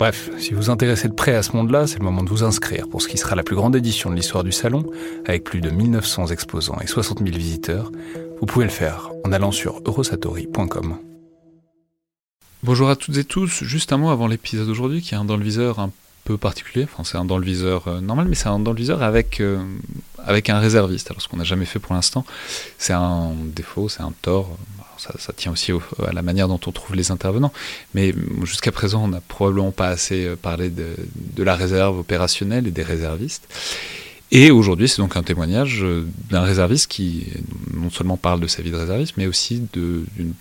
Bref, si vous intéressez de près à ce monde-là, c'est le moment de vous inscrire pour ce qui sera la plus grande édition de l'histoire du salon, avec plus de 1900 exposants et 60 000 visiteurs, vous pouvez le faire en allant sur eurosatori.com. Bonjour à toutes et tous, juste un mot avant l'épisode d'aujourd'hui qui est un dans le viseur un peu particulier, enfin c'est un dans le viseur euh, normal mais c'est un dans le viseur avec, euh, avec un réserviste, alors ce qu'on n'a jamais fait pour l'instant, c'est un défaut, c'est un tort, ça, tient aussi à la manière dont on trouve les intervenants, mais jusqu'à présent on n'a probablement pas assez euh, parlé de, de la réserve opérationnelle et des réservistes. Et aujourd'hui, c'est donc un témoignage euh, d'un réserviste qui non seulement parle de sa vie de réserviste, mais aussi d'une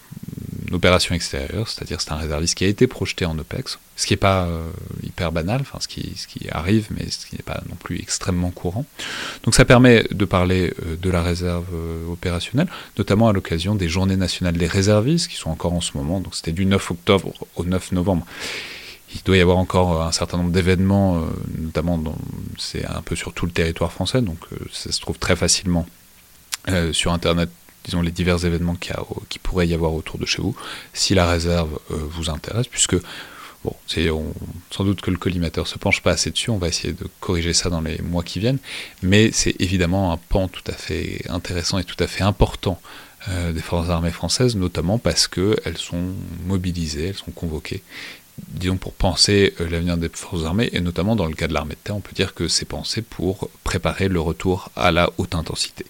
opération extérieure, c'est-à-dire c'est un réserviste qui a été projeté en OPEX, ce qui n'est pas euh, hyper banal, enfin ce qui, arrive, mais ce qui n'est pas non plus extrêmement courant. Donc ça permet de parler euh, de la réserve opérationnelle, notamment à l'occasion des Journées nationales des réservistes, qui sont encore en ce moment, donc c'était du 9 octobre au 9 novembre il doit y avoir encore un certain nombre d'événements, euh, notamment c'est un peu sur tout le territoire français, donc euh, ça se trouve très facilement euh, sur Internet, disons les divers événements qui, a, qui pourrait y avoir autour de chez vous, si la réserve vous intéresse, puisque Bon, c'est sans doute que le collimateur se penche pas assez dessus, on va essayer de corriger ça dans les mois qui viennent, mais c'est évidemment un pan tout à fait intéressant et tout à fait important des forces armées françaises, notamment parce qu'elles sont mobilisées, elles sont convoquées, disons, pour penser euh, l'avenir des forces armées, et notamment dans le cas de l'armée de terre, on peut dire que c'est pensé pour préparer le retour à la haute intensité.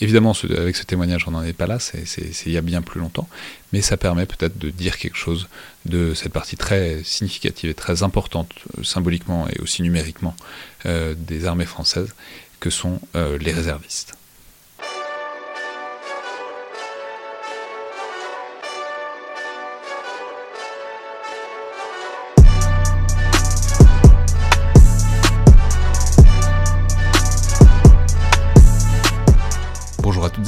Évidemment, avec ce témoignage, on n'en est pas là, c'est il y a bien plus longtemps, mais ça permet peut-être de dire quelque chose de cette partie très significative et très importante, euh, symboliquement et aussi numériquement, euh, des armées françaises, que sont les réservistes.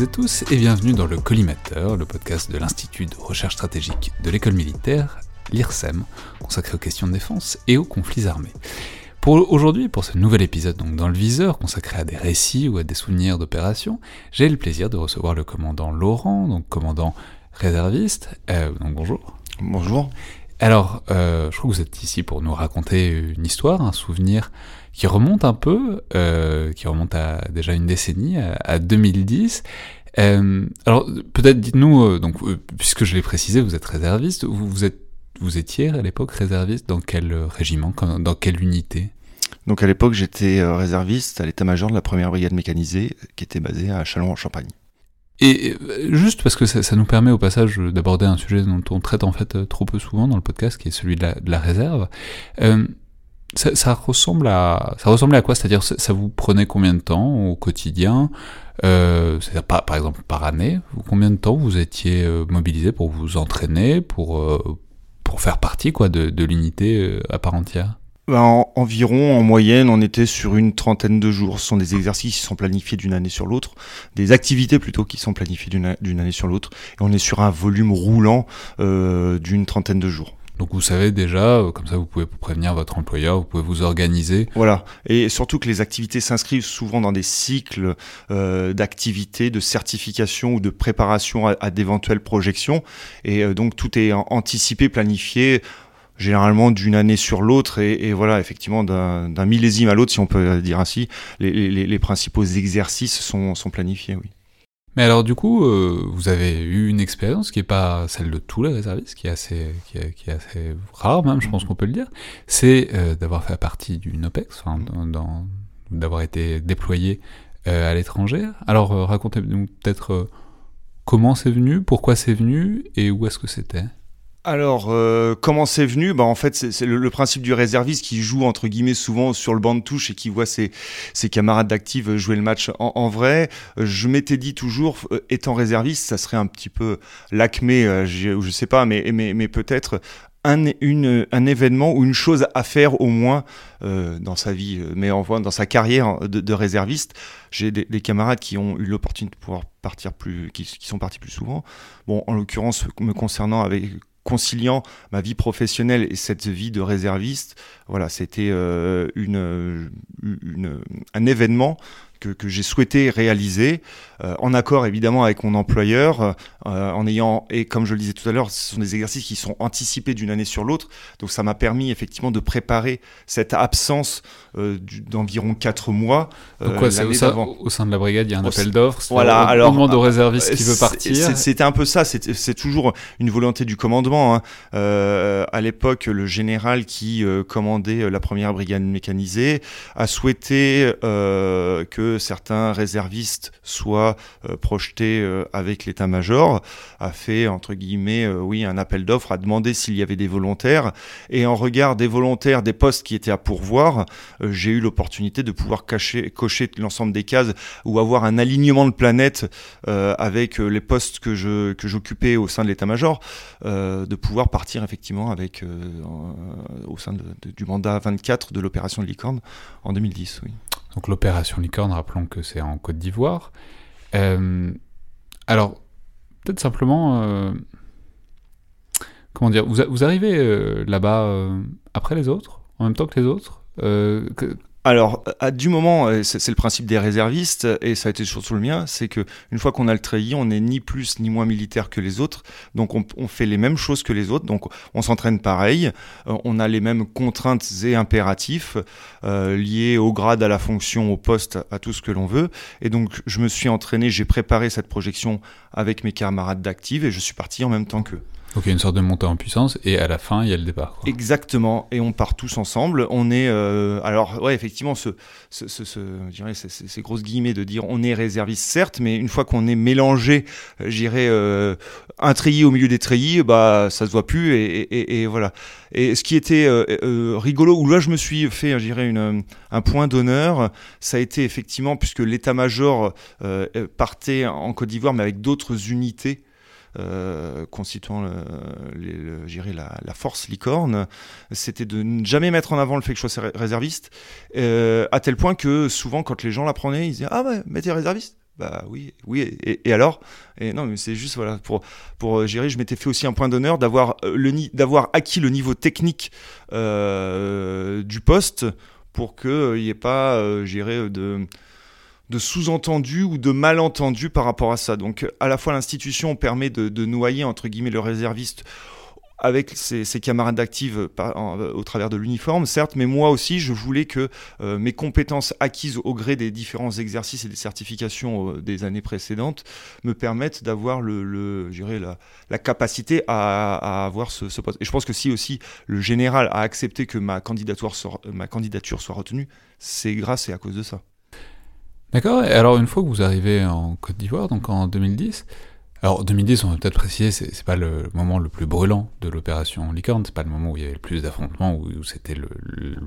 Et tous et bienvenue dans le Collimateur, le podcast de l'Institut de recherche stratégique de l'école militaire, l'IRSEM, consacré aux questions de défense et aux conflits armés. Pour aujourd'hui, pour ce nouvel épisode donc dans le viseur, consacré à des récits ou à des souvenirs d'opérations, j'ai le plaisir de recevoir le commandant Laurent, donc commandant réserviste. Euh, donc bonjour. Bonjour. Alors, euh, je crois que vous êtes ici pour nous raconter une histoire, un souvenir qui remonte un peu, euh, qui remonte à déjà une décennie, à, 2010. Euh, alors peut-être dites-nous, euh, donc puisque je l'ai précisé, vous êtes réserviste, vous, vous êtes, vous étiez à l'époque réserviste dans quel régiment, dans quelle unité? Donc à l'époque j'étais réserviste à l'état-major de la première brigade mécanisée qui était basée à Châlons-en-Champagne. Et juste parce que ça, nous permet au passage d'aborder un sujet dont on traite en fait trop peu souvent dans le podcast, qui est celui de la, de la réserve. Euh, ça, ressemble à ça ressemblait à quoi? C'est-à-dire ça vous prenait combien de temps au quotidien? Euh, C'est-à-dire par, exemple par année, combien de temps vous étiez euh, mobilisé pour vous entraîner, pour euh, pour faire partie quoi de, de l'unité euh, à part entière? Ben, environ, en moyenne, on était sur une trentaine de jours. Ce sont des exercices qui sont planifiés d'une année sur l'autre, des activités plutôt qui sont planifiées d'une année sur l'autre, et on est sur un volume roulant euh, d'une trentaine de jours. Donc vous savez déjà, euh, comme ça vous pouvez prévenir votre employeur, vous pouvez vous organiser. Voilà, et surtout que les activités s'inscrivent souvent dans des cycles euh, d'activités, de certification ou de préparation à, d'éventuelles projections, et euh, donc tout est anticipé, planifié généralement d'une année sur l'autre et, voilà effectivement d'un millésime à l'autre si on peut dire ainsi. Les, principaux exercices sont, sont planifiés oui mais alors du coup, euh, vous avez eu une expérience qui n'est pas celle de tous les réservistes, qui est assez, qui est, assez rare même, je pense qu'on peut le dire, c'est euh, d'avoir fait partie d'une OPEX, d'avoir été déployé euh, à l'étranger. Alors racontez-nous peut-être comment c'est venu, pourquoi c'est venu et où est-ce que c'était? Alors, euh, comment c'est venu? Bah, En fait, c'est le, principe du réserviste qui joue, entre guillemets, souvent sur le banc de touche et qui voit ses, ses camarades d'active jouer le match en, vrai. Je m'étais dit toujours, euh, étant réserviste, ça serait un petit peu l'acmé, euh, je, je sais pas, mais, mais, mais peut-être un, un événement ou une chose à faire au moins dans sa vie, mais en dans sa carrière de, réserviste. J'ai des, camarades qui ont eu l'opportunité de pouvoir partir plus, qui, qui, sont partis plus souvent. Bon, en l'occurrence, me concernant avec conciliant ma vie professionnelle et cette vie de réserviste, voilà, c'était euh, une, un événement que, que j'ai souhaité réaliser, euh, en accord évidemment avec mon employeur, euh, en ayant, et comme je le disais tout à l'heure, ce sont des exercices qui sont anticipés d'une année sur l'autre, donc ça m'a permis effectivement de préparer cette absence euh, d'environ 4 mois. donc quoi, c'est au, au, sein de la brigade, il y a un appel d'offres, voilà, alors, on demande au réserviste qui veut partir. C'était un peu ça, c'est toujours une volonté du commandement. Hein. à l'époque, le général qui commandait la première brigade mécanisée a souhaité que certains réservistes soient euh, projetés euh, avec l'état-major, a fait, entre guillemets, euh, oui, un appel d'offres, a demandé s'il y avait des volontaires. Et en regard des volontaires, des postes qui étaient à pourvoir, j'ai eu l'opportunité de pouvoir cocher l'ensemble des cases ou avoir un alignement de planètes avec les postes que je que j'occupais au sein de l'état-major, de pouvoir partir effectivement avec au sein du mandat 24 de l'opération Licorne en 2010. Oui. Donc l'opération Licorne, rappelons que c'est en Côte d'Ivoire. Euh, alors, peut-être simplement, euh, comment dire, vous, arrivez euh, là-bas après les autres, en même temps que les autres alors, à du moment, euh, c'est le principe des réservistes, et ça a été surtout le mien, c'est que une fois qu'on a le treillis, on n'est ni plus ni moins militaire que les autres, donc on, fait les mêmes choses que les autres, donc on s'entraîne pareil, euh, on a les mêmes contraintes et impératifs euh, liés au grade, à la fonction, au poste, à tout ce que l'on veut, et donc je me suis entraîné, j'ai préparé cette projection avec mes camarades d'active, et je suis parti en même temps qu'eux. Donc il y a une sorte de montée en puissance et à la fin il y a le départ. Exactement, et on part tous ensemble. On est, euh, alors ouais, effectivement, ce, ce, ce, ce dirais, ces, grosses guillemets de dire on est réserviste certes, mais une fois qu'on est mélangé, euh, j'irais euh, un treillis au milieu des treillis, bah ça se voit plus et, et, et voilà. Et ce qui était euh, euh, rigolo, où là je me suis fait, j'irais, un point d'honneur, ça a été effectivement puisque l'état-major partait en Côte d'Ivoire, mais avec d'autres unités euh, constituant le, la, force licorne, c'était de ne jamais mettre en avant le fait que je sois réserviste, euh, à tel point que souvent quand les gens l'apprenaient, ils disaient Ah ouais, mais t'es réserviste? Bah oui, oui, et, alors? Non, mais c'est juste voilà pour pour euh, gérer. Je m'étais fait aussi un point d'honneur d'avoir acquis le niveau technique du poste pour que il n'y ait pas, euh, de de sous-entendu ou de malentendu par rapport à ça. Donc à la fois l'institution permet de, noyer entre guillemets le réserviste avec ses, camarades d'active au travers de l'uniforme, certes, mais moi aussi, je voulais que euh, mes compétences acquises au gré des différents exercices et des certifications euh, des années précédentes me permettent d'avoir le, le la, la, capacité à, avoir ce, poste. Et je pense que si aussi le général a accepté que ma ma candidature soit retenue, c'est grâce et à cause de ça. D'accord. Et alors, une fois que vous arrivez en Côte d'Ivoire, donc en 2010, alors 2010, on va peut-être préciser, c'est, pas le moment le plus brûlant de l'opération Licorne, c'est pas le moment où il y avait le plus d'affrontements, où, c'était le,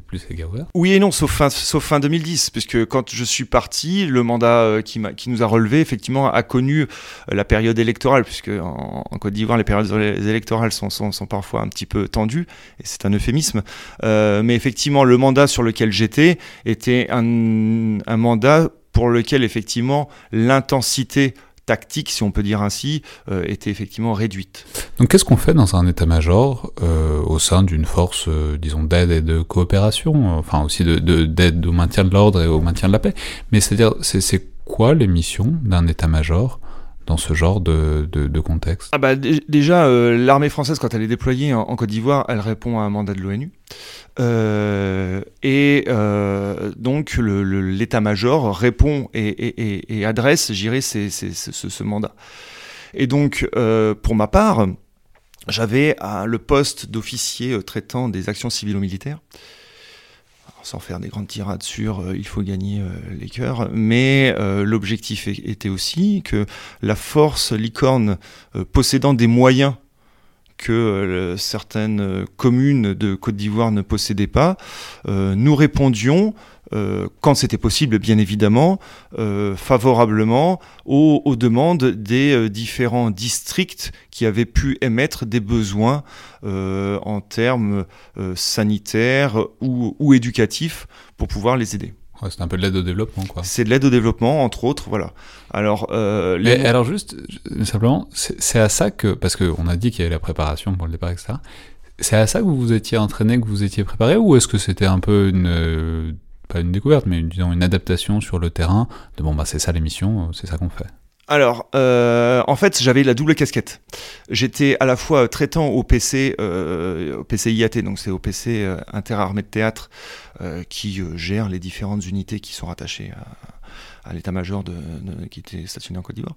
plus égaré. Oui et non, sauf fin, sauf fin 2010, puisque quand je suis parti, le mandat euh, qui, nous a relevé, effectivement, a connu euh, la période électorale, puisque en, Côte d'Ivoire, les périodes électorales sont, parfois un petit peu tendues, et c'est un euphémisme. Euh, mais effectivement, le mandat sur lequel j'étais était un mandat pour lequel effectivement l'intensité tactique, si on peut dire ainsi, euh, était effectivement réduite. Donc qu'est-ce qu'on fait dans un état-major euh, au sein d'une force, euh, disons, d'aide et de coopération, enfin aussi de, d'aide au maintien de l'ordre et au maintien de la paix? Mais c'est-à-dire, c'est quoi les missions d'un état-major dans ce genre de, de, contexte ah bah, Déjà, l'armée française, quand elle est déployée en, Côte d'Ivoire, elle répond à un mandat de l'ONU. Euh, et euh, donc l'état-major répond et, adresse, j'irai, ce, mandat. Et donc, euh, pour ma part, j'avais le poste d'officier traitant des actions civilo-militaires sans faire des grandes tirades sur il faut gagner les cœurs, mais l'objectif était aussi que la force licorne possédant des moyens que certaines communes de Côte d'Ivoire ne possédaient pas, nous répondions euh, quand c'était possible, bien évidemment, euh, favorablement aux, demandes des euh, différents districts qui avaient pu émettre des besoins en termes sanitaires ou, éducatifs pour pouvoir les aider. c'est un peu de l'aide au développement, quoi. C'est de l'aide au développement, entre autres, voilà. Alors, les... alors juste, simplement, c'est à ça que, parce qu'on a dit qu'il y avait la préparation pour le départ, etc. C'est à ça que vous vous étiez entraîné, que vous étiez préparé, ou est-ce que c'était un peu une pas une découverte, mais disons une adaptation sur le terrain de bon, bah c'est ça l'émission, c'est ça qu'on fait? Alors, euh, en fait, j'avais la double casquette. J'étais à la fois traitant au PC, euh, au PC IAT, donc c'est au PC euh, Interarmée de Théâtre, euh, qui gère les différentes unités qui sont rattachées à, à l'état-major de, qui était stationné en Côte d'Ivoire.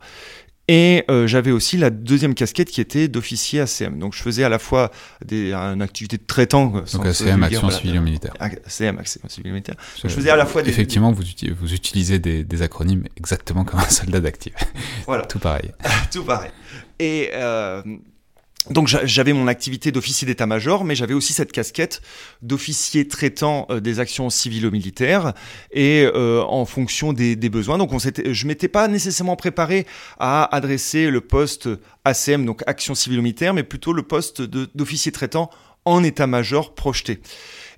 Et euh, j'avais aussi la deuxième casquette qui était d'officier ACM. Donc je faisais à la fois des, une activité de traitant. Donc ACM, Action Civile Militaire. ACM, Action Civile Militaire. je faisais à la fois des, Effectivement, vous, vous utilisez des, des, acronymes exactement comme un soldat d'actif. Voilà. Tout pareil. Tout pareil. Et euh, donc j'avais mon activité d'officier d'état-major, mais j'avais aussi cette casquette d'officier traitant euh, des actions civilo-militaires et euh, en fonction des, besoins. Donc on je m'étais pas nécessairement préparé à adresser le poste ACM, donc action civilo-militaire, mais plutôt le poste d'officier traitant en état-major projeté.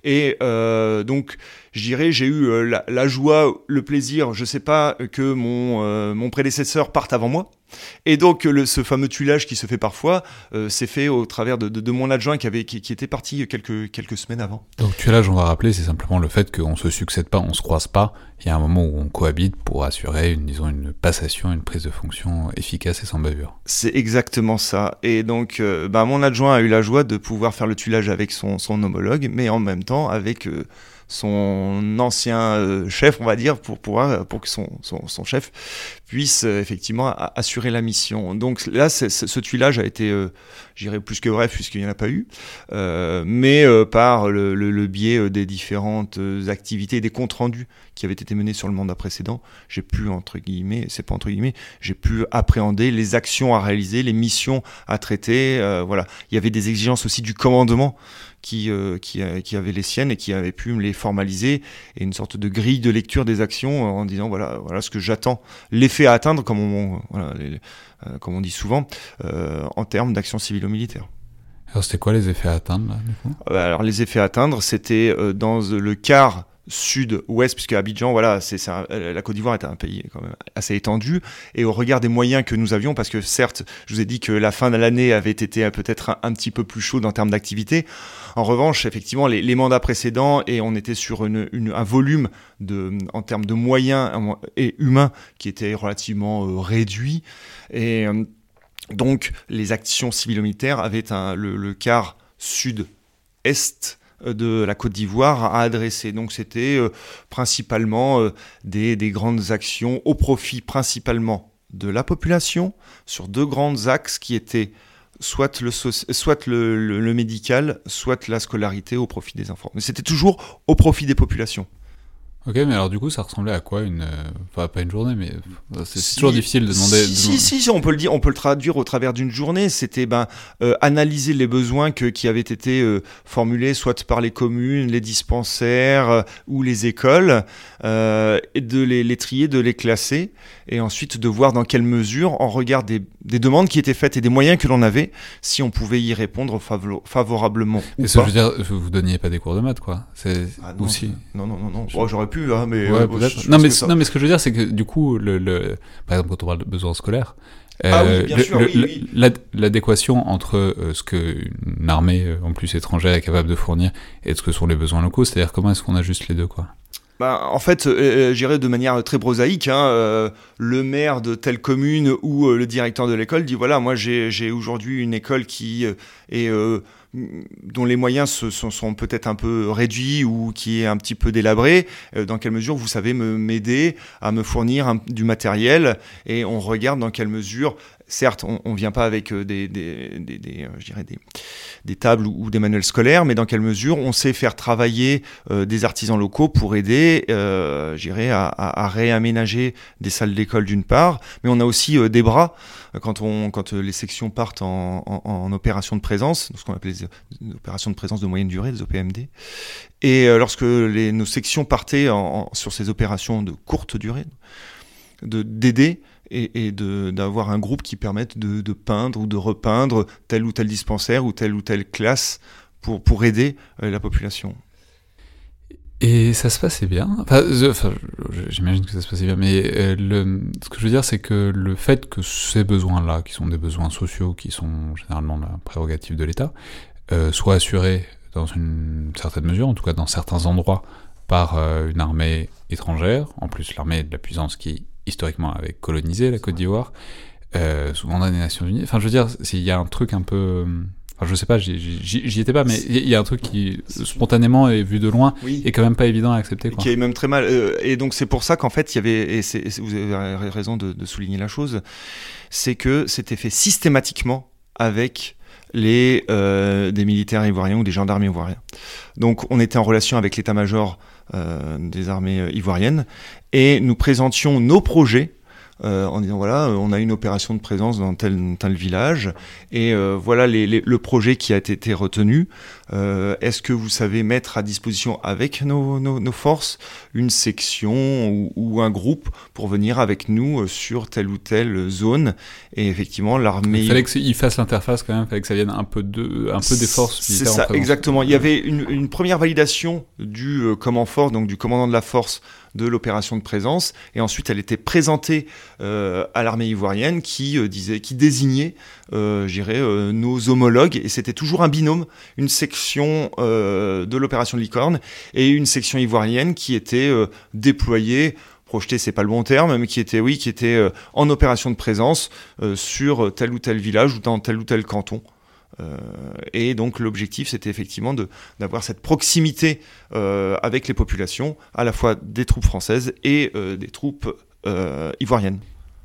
Et euh, donc, je dirais, j'ai eu la, joie, le plaisir, je sais pas, que mon, mon prédécesseur parte avant moi. Et donc, le, ce fameux tuilage qui se fait parfois, euh, s'est fait au travers de, mon adjoint qui, avait, qui, était parti quelques, quelques semaines avant. Donc, tuilage, on va rappeler, c'est simplement le fait qu'on se succède pas, on se croise pas. Il y a un moment où on cohabite pour assurer une, disons, une passation, une prise de fonction efficace et sans bavure. C'est exactement ça. Et donc, euh, bah, mon adjoint a eu la joie de pouvoir faire le tuilage avec son, son homologue, mais en même temps avec. Euh, son ancien euh, chef, on va dire, pour, pouvoir, pour que son, son, chef puisse euh, effectivement assurer la mission. Donc là, ce tuilage a été, euh, j'irais plus que bref, puisqu'il n'y en a pas eu, mais par le, biais des différentes activités des comptes rendus qui avaient été menés sur le mandat précédent, j'ai pu, entre guillemets, c'est pas entre guillemets, j'ai pu appréhender les actions à réaliser, les missions à traiter. voilà. Il y avait des exigences aussi du commandement qui, euh, qui, qui, avait les siennes et qui avait pu me les formaliser et une sorte de grille de lecture des actions en disant voilà, voilà ce que j'attends, l'effet à atteindre, comme on, voilà, euh, comme on dit souvent, euh, en termes d'action civilo-militaire. Alors c'était quoi les effets à atteindre Alors les effets à atteindre, c'était dans le quart sud-ouest, puisque Abidjan, voilà, c'est la Côte d'Ivoire est un pays quand même assez étendu, et au regard des moyens que nous avions, parce que certes, je vous ai dit que la fin de l'année avait été peut-être un, petit peu plus chaude en termes d'activité. En revanche, effectivement, les, mandats précédents, et on était sur un volume de, en termes de moyens et humains qui était relativement euh, réduit, et euh, donc les actions civilo-militaires avaient le quart sud-est de la Côte d'Ivoire à adresser. Donc c'était euh, principalement euh, des, grandes actions au profit principalement de la population sur deux grands axes qui étaient soit le, soit le médical, soit la scolarité au profit des enfants. Mais c'était toujours au profit des populations. Ok, mais alors du coup, ça ressemblait à quoi une, euh, enfin pas une journée, mais euh, c'est toujours difficile de demander. Si, si, si, on peut le dire, on peut le traduire au travers d'une journée. C'était ben euh, analyser les besoins que, qui avaient été formulés, soit par les communes, les dispensaires ou les écoles, et de les, les, trier, de les classer, et ensuite de voir dans quelle mesure, en regard des, des demandes qui étaient faites et des moyens que l'on avait, si on pouvait y répondre favorablement. Et ce, je veux dire, vous donniez pas des cours de maths, quoi. Ah non, aussi. Non, non, non, non. Oh, j'aurais Hein, mais euh, non, mais, non, mais ce que je veux dire, c'est que du coup, le, le, par exemple, quand on parle de besoins scolaires, ah euh, l'adéquation entre euh, ce qu'une armée, en plus étrangère, est capable de fournir et ce que sont les besoins locaux, c'est-à-dire comment est-ce qu'on ajuste les deux, quoi? Bah, en fait, euh, j'irais de manière très prosaïque, hein, le maire de telle commune ou le directeur de l'école dit voilà, moi j'ai aujourd'hui une école qui est dont les moyens se, sont, peut-être un peu réduits ou qui est un petit peu délabré, euh, dans quelle mesure vous savez m'aider à me fournir du matériel et on regarde dans quelle mesure certes, on ne vient pas avec euh, euh, des, tables ou, des manuels scolaires, mais dans quelle mesure on sait faire travailler euh, des artisans locaux pour aider, à, réaménager des salles d'école d'une part, mais on a aussi des bras. Quand, les sections partent en, en, opération de présence, ce qu'on appelle les opérations de présence de moyenne durée, des OPMD, et lorsque nos sections partaient en, sur ces opérations de courte durée, d'aider et, d'avoir un groupe qui permette de, peindre ou de repeindre tel ou tel dispensaire ou telle ou telle classe pour, aider euh, la population. Et ça se passait bien. Enfin, j'imagine que ça se passait bien, mais euh, ce que je veux dire, c'est que le fait que ces besoins-là, qui sont des besoins sociaux, qui sont généralement la prérogative de l'État, euh, soient assurés dans une certaine mesure, en tout cas dans certains endroits, par euh, une armée étrangère, en plus l'armée de la puissance qui historiquement avait colonisé la Côte d'Ivoire, euh, souvent dans les Nations Unies. Enfin, je veux dire, il y a un truc un peu. Enfin, je sais pas, j'y étais pas, mais il y a un truc qui, spontanément et vu de loin, oui. est quand même pas évident à accepter. Quoi. Qui est même très mal. Euh, et donc, c'est pour ça qu'en fait, il y avait. Et vous avez raison de, de souligner la chose. C'est que c'était fait systématiquement avec les euh, des militaires ivoiriens ou des gendarmes ivoiriens. Donc on était en relation avec l'état-major euh, des armées euh, ivoiriennes et nous présentions nos projets euh, en disant voilà, on a une opération de présence dans tel, tel village et euh, voilà le projet qui a été retenu. Euh, Est-ce que vous savez mettre à disposition avec nos, nos, nos forces une section ou, ou, un groupe pour venir avec nous euh, sur telle ou telle zone? Et effectivement, l'armée. Il fallait qu'il fasse l'interface quand même, il fallait que ça vienne un peu de, un peu des forces. C'est ça, exactement. Il y avait une, une première validation du euh, command fort, donc du commandant de la force de l'opération de présence. Et ensuite, elle était présentée euh, à l'armée ivoirienne qui euh, disait, qui désignait, euh, nos homologues. Et c'était toujours un binôme, une euh, de l'opération licorne et une section ivoirienne qui était euh, déployée projeté, c'est pas le bon terme, mais qui était, oui, qui était euh, en opération de présence sur tel ou tel village ou dans tel ou tel canton. Et donc l'objectif, c'était effectivement d'avoir cette proximité avec les populations, à la fois des troupes françaises et des troupes ivoiriennes.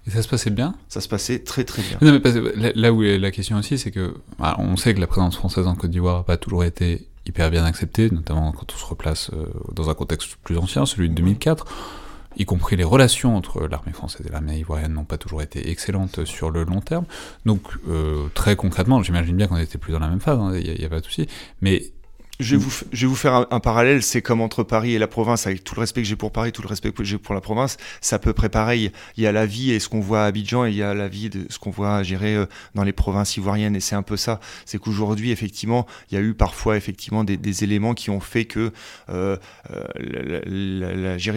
Et ça se passait bien Ça se passait très très bien. Non, mais parce, là où est la question aussi, c'est que bah, on sait que la présence française en Côte d'Ivoire n'a pas toujours été hyper bien acceptée, notamment quand on se replace euh, dans un contexte plus ancien, celui de 2004 y compris les relations entre l'armée française et l'armée ivoirienne n'ont pas toujours été excellentes sur le long terme. Donc euh, très concrètement, j'imagine bien qu'on n'était plus dans la même phase, il hein, n'y a, a, pas de souci, mais je vais, vous, je faire un, parallèle, c'est comme entre Paris et la province, avec tout le respect que j'ai pour Paris, tout le respect que j'ai pour la province, c'est à peu près pareil. Il y a la vie et ce qu'on voit à Abidjan, et il y a la vie de ce qu'on voit gérer euh, dans les provinces ivoiriennes, et c'est un peu ça. C'est qu'aujourd'hui, effectivement, il y a eu parfois effectivement des, des éléments qui ont fait que euh, euh,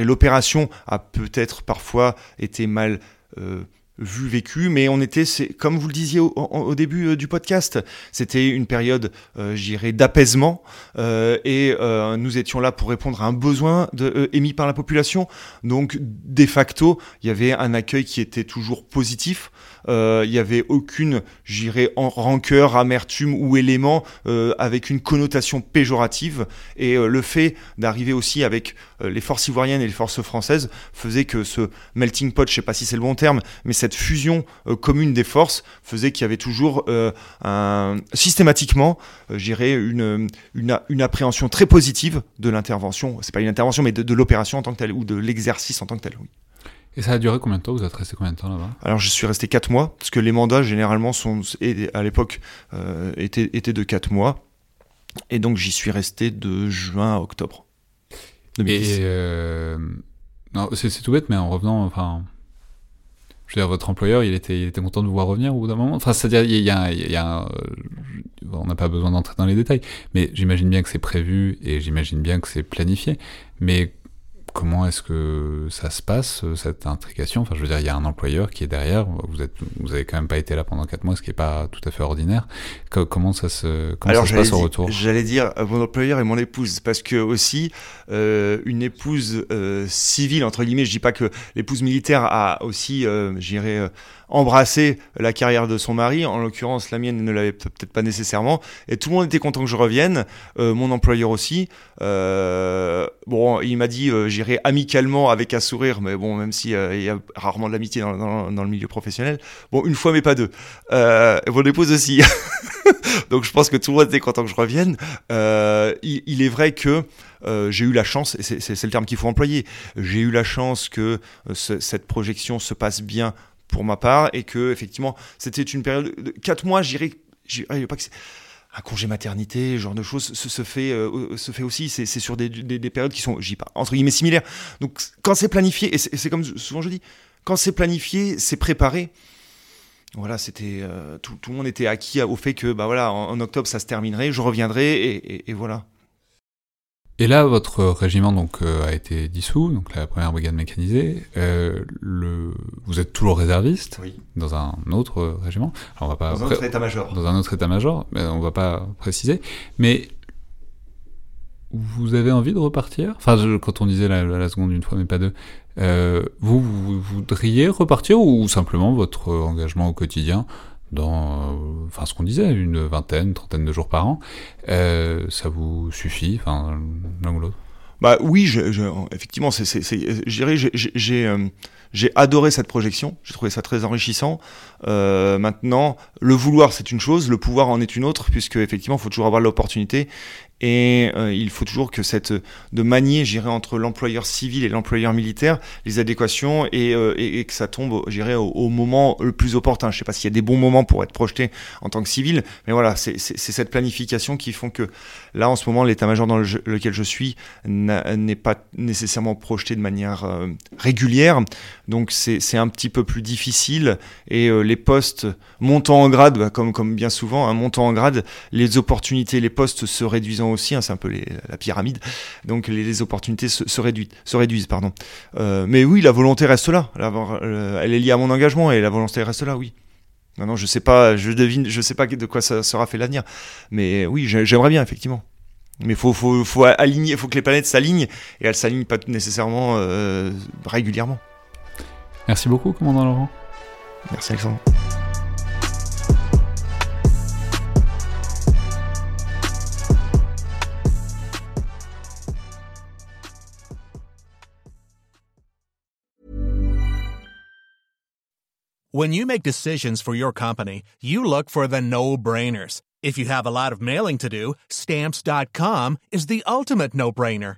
l'opération a peut-être parfois été mal euh, vu, vécu, mais on était, comme vous le disiez au, au début euh, du podcast, c'était une période, euh, j'irais, d'apaisement, euh, et euh, nous étions là pour répondre à un besoin de, euh, émis par la population. Donc, de facto, il y avait un accueil qui était toujours positif. Euh, il n'y avait aucune, j'irais, rancœur, amertume ou élément euh, avec une connotation péjorative. Et euh, le fait d'arriver aussi avec les forces ivoiriennes et les forces françaises faisait que ce melting pot, je sais pas si c'est le bon terme, mais cette fusion commune des forces faisait qu'il y avait toujours systématiquement, j'irais, une, une, appréhension très positive de l'intervention. C'est pas une intervention, mais de, l'opération en tant que telle ou de l'exercice en tant que tel. Et ça a duré combien de temps Vous êtes resté combien de temps là-bas? Alors je suis resté 4 mois, parce que les mandats généralement sont, à l'époque euh, étaient, étaient de 4 mois. Et donc j'y suis resté de juin à octobre. 2010. Et euh, c'est tout bête, mais en revenant, enfin, je veux dire, votre employeur, il était, il était content de vous voir revenir au bout d'un moment? Enfin, c'est-à-dire, il y a, il y a, on n'a pas besoin d'entrer dans les détails, mais j'imagine bien que c'est prévu et j'imagine bien que c'est planifié. Mais comment est-ce que ça se passe cette intrication? Enfin, je veux dire, il y a un employeur qui est derrière. Vous êtes, vous avez quand même pas été là pendant quatre mois, ce qui est pas tout à fait ordinaire. comment ça se, comment ça se passe au retour? J'allais dire mon employeur et mon épouse, parce que aussi une épouse civile entre guillemets. Je dis pas que l'épouse militaire a aussi, j'irais embrasser la carrière de son mari. En l'occurrence, la mienne ne l'avait peut-être pas nécessairement. Et tout le monde était content que je revienne, euh, mon employeur aussi. Euh, bon, il m'a dit euh, amicalement avec un sourire, mais bon, même s'il il y a rarement de l'amitié dans, le milieu professionnel. Bon, une fois mais pas deux. mon épouse aussi. Donc je pense que tout le monde était content que je revienne. Il, est vrai que j'ai eu la chance, et c'est le terme qu'il faut employer, j'ai eu la chance que cette projection se passe bien pour ma part et que effectivement c'était une période de 4 mois j'irai un congé maternité, genre de choses se, fait euh, se fait aussi. C'est sur des, des, périodes qui sont, pas, entre guillemets similaires. Donc quand c'est planifié, et c'est comme souvent je dis, quand c'est planifié, c'est préparé. Voilà, c'était euh, tout, tout, le monde était acquis au fait que bah voilà, en, octobre ça se terminerait, je reviendrai et, et voilà. Et là, votre régiment donc euh, a été dissous, donc la première brigade mécanisée. Euh, le... Vous êtes toujours réserviste oui. dans un autre régiment. Alors, on va pas dans un autre état-major. Dans un autre état-major, mais on va pas préciser. Mais vous avez envie de repartir? Enfin, quand on disait la, la, seconde une fois, mais pas deux. Euh, vous, vous, voudriez repartir ou simplement votre engagement au quotidien? Dans, euh, enfin, ce qu'on disait, une vingtaine, trentaine de jours par an, euh, ça vous suffit, enfin, l'un ou l'autre? Bah oui, je, je, effectivement, c'est, c'est, j'ai, j'ai, adoré cette projection, j'ai trouvé ça très enrichissant. Euh, maintenant, le vouloir c'est une chose, le pouvoir en est une autre, puisque effectivement, il faut toujours avoir l'opportunité et euh, il faut toujours que cette de manier, j'irai entre l'employeur civil et l'employeur militaire, les adéquations et, euh, et, que ça tombe, j'irai au, au, moment le plus opportun. Je sais pas s'il y a des bons moments pour être projeté en tant que civil, mais voilà, c'est cette planification qui font que là, en ce moment, l'état-major dans lequel je suis n'est pas nécessairement projeté de manière euh, régulière, donc c'est un petit peu plus difficile et les postes montant en grade, bah, comme comme bien souvent, un hein, montant en grade, les opportunités, les postes se réduisant aussi, hein, c'est un peu la pyramide, donc les, opportunités se, réduisent, se réduisent. Pardon. Euh, mais oui, la volonté reste là, euh, elle est liée à mon engagement et la volonté reste là, oui. Non, je sais sais pas de quoi ça sera fait l'avenir, mais oui, j'aimerais bien effectivement. Mais faut, faut, aligner, faut que les planètes s'alignent et elles s'alignent pas nécessairement euh, régulièrement. Merci beaucoup, commandant Laurent. Merci Alexandre. When you make decisions for your company, you look for the no-brainers. If you have a lot of mailing to do, stamps.com is the ultimate no-brainer.